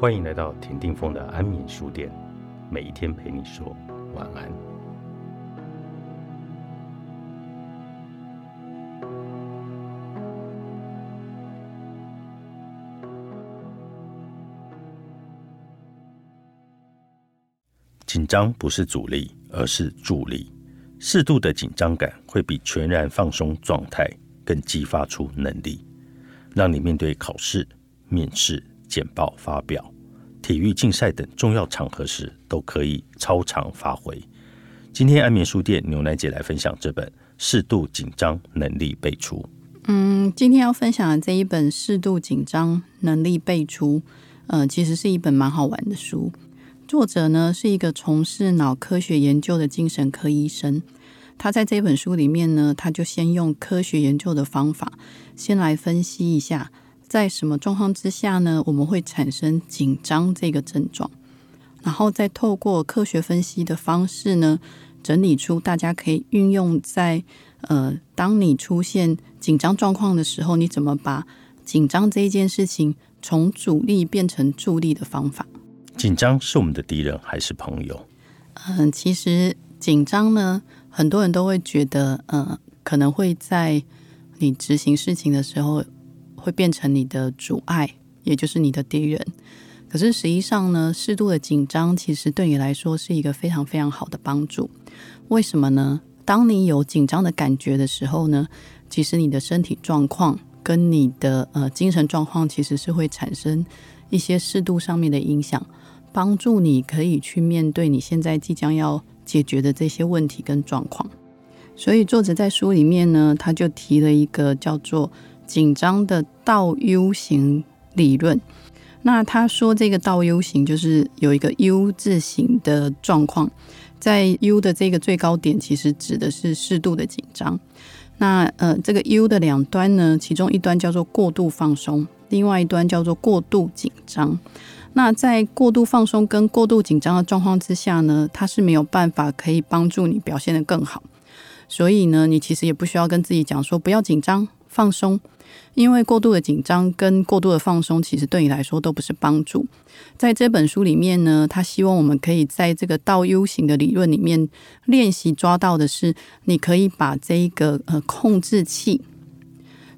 欢迎来到田定峰的安眠书店，每一天陪你说晚安。紧张不是阻力，而是助力。适度的紧张感会比全然放松状态更激发出能力，让你面对考试、面试、简报发表、体育竞赛等重要场合时都可以超常发挥。今天安眠书店牛奶姐来分享这本《适度紧张能力倍出》。嗯，今天要分享的这一本《适度紧张能力倍出》，呃，其实是一本蛮好玩的书。作者呢是一个从事脑科学研究的精神科医生。他在这本书里面呢，他就先用科学研究的方法，先来分析一下，在什么状况之下呢，我们会产生紧张这个症状，然后再透过科学分析的方式呢，整理出大家可以运用在呃，当你出现紧张状况的时候，你怎么把紧张这一件事情从阻力变成助力的方法。紧张是我们的敌人还是朋友？嗯，其实紧张呢，很多人都会觉得，呃，可能会在你执行事情的时候会变成你的阻碍，也就是你的敌人。可是实际上呢，适度的紧张其实对你来说是一个非常非常好的帮助。为什么呢？当你有紧张的感觉的时候呢，其实你的身体状况跟你的呃精神状况其实是会产生一些适度上面的影响。帮助你可以去面对你现在即将要解决的这些问题跟状况。所以作者在书里面呢，他就提了一个叫做“紧张的倒 U 型理论”。那他说这个倒 U 型就是有一个 U 字形的状况，在 U 的这个最高点，其实指的是适度的紧张。那呃，这个 U 的两端呢，其中一端叫做过度放松，另外一端叫做过度紧张。那在过度放松跟过度紧张的状况之下呢，它是没有办法可以帮助你表现得更好。所以呢，你其实也不需要跟自己讲说不要紧张、放松，因为过度的紧张跟过度的放松，其实对你来说都不是帮助。在这本书里面呢，他希望我们可以在这个倒 U 型的理论里面练习抓到的是，你可以把这一个呃控制器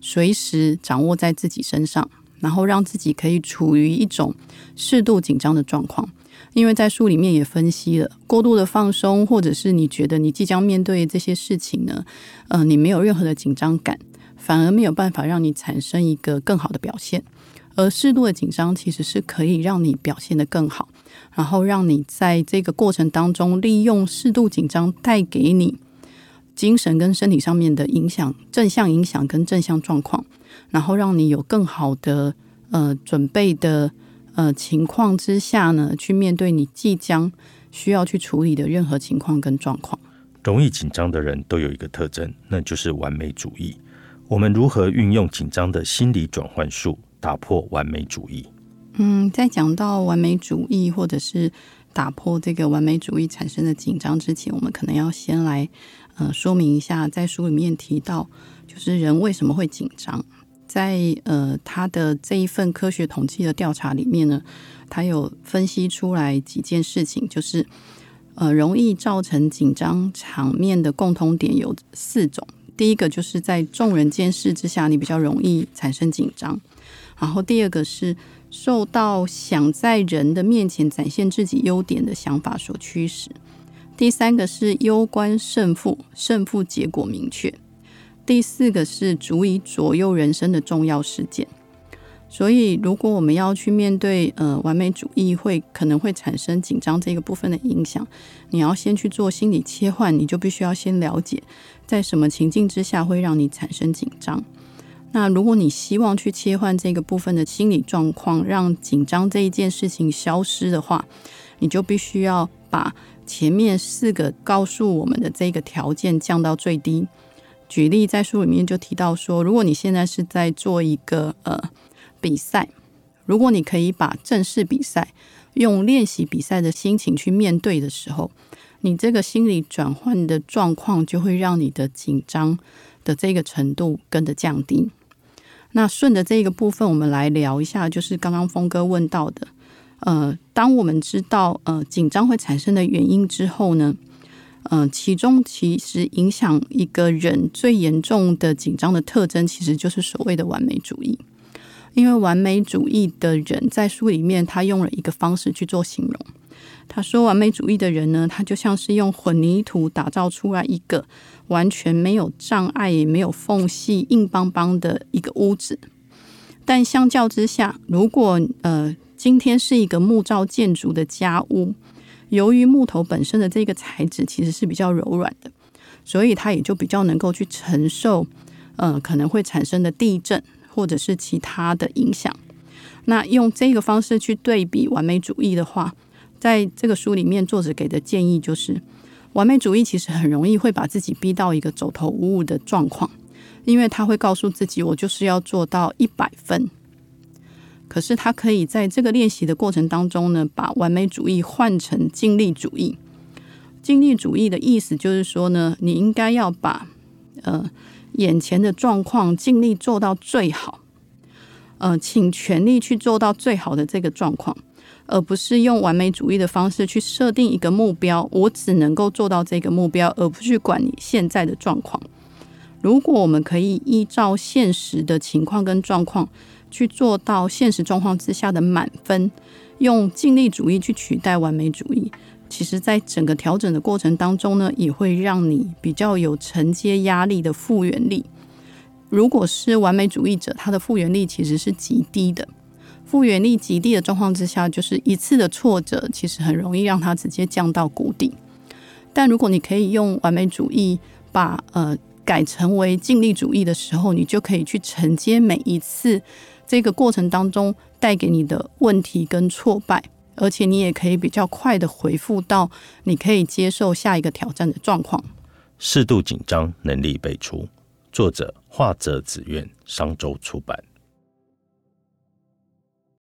随时掌握在自己身上。然后让自己可以处于一种适度紧张的状况，因为在书里面也分析了，过度的放松，或者是你觉得你即将面对这些事情呢，呃，你没有任何的紧张感，反而没有办法让你产生一个更好的表现。而适度的紧张其实是可以让你表现得更好，然后让你在这个过程当中利用适度紧张带给你精神跟身体上面的影响，正向影响跟正向状况。然后让你有更好的呃准备的呃情况之下呢，去面对你即将需要去处理的任何情况跟状况。容易紧张的人都有一个特征，那就是完美主义。我们如何运用紧张的心理转换术，打破完美主义？嗯，在讲到完美主义或者是打破这个完美主义产生的紧张之前，我们可能要先来呃说明一下，在书里面提到，就是人为什么会紧张。在呃，他的这一份科学统计的调查里面呢，他有分析出来几件事情，就是呃，容易造成紧张场面的共通点有四种。第一个就是在众人监视之下，你比较容易产生紧张；然后第二个是受到想在人的面前展现自己优点的想法所驱使；第三个是攸关胜负，胜负结果明确。第四个是足以左右人生的重要事件，所以如果我们要去面对呃完美主义会可能会产生紧张这个部分的影响，你要先去做心理切换，你就必须要先了解在什么情境之下会让你产生紧张。那如果你希望去切换这个部分的心理状况，让紧张这一件事情消失的话，你就必须要把前面四个告诉我们的这个条件降到最低。举例在书里面就提到说，如果你现在是在做一个呃比赛，如果你可以把正式比赛用练习比赛的心情去面对的时候，你这个心理转换的状况就会让你的紧张的这个程度跟着降低。那顺着这个部分，我们来聊一下，就是刚刚峰哥问到的，呃，当我们知道呃紧张会产生的原因之后呢，呃，其中其实影响一个人最严重的紧张的特征，其实就是所谓的完美主义。因为完美主义的人在书里面，他用了一个方式去做形容。他说，完美主义的人呢，他就像是用混凝土打造出来一个完全没有障碍、也没有缝隙、硬邦邦的一个屋子。但相较之下，如果呃今天是一个木造建筑的家屋，由于木头本身的这个材质其实是比较柔软的，所以它也就比较能够去承受呃可能会产生的地震或者是其他的影响。那用这个方式去对比完美主义的话，在这个书里面，作者给的建议就是，完美主义其实很容易会把自己逼到一个走投无路的状况。因为他会告诉自己，我就是要做到一百分。可是他可以在这个练习的过程当中呢，把完美主义换成尽力主义。尽力主义的意思就是说呢，你应该要把呃眼前的状况尽力做到最好，呃，请全力去做到最好的这个状况，而不是用完美主义的方式去设定一个目标，我只能够做到这个目标，而不去管你现在的状况。如果我们可以依照现实的情况跟状况去做到现实状况之下的满分，用尽力主义去取代完美主义，其实在整个调整的过程当中呢，也会让你比较有承接压力的复原力。如果是完美主义者，他的复原力其实是极低的。复原力极低的状况之下，就是一次的挫折，其实很容易让他直接降到谷底。但如果你可以用完美主义把呃。改成为尽力主义的时候，你就可以去承接每一次这个过程当中带给你的问题跟挫败，而且你也可以比较快的回复到你可以接受下一个挑战的状况。适度紧张，能力倍出。作者：画者子苑，商周出版。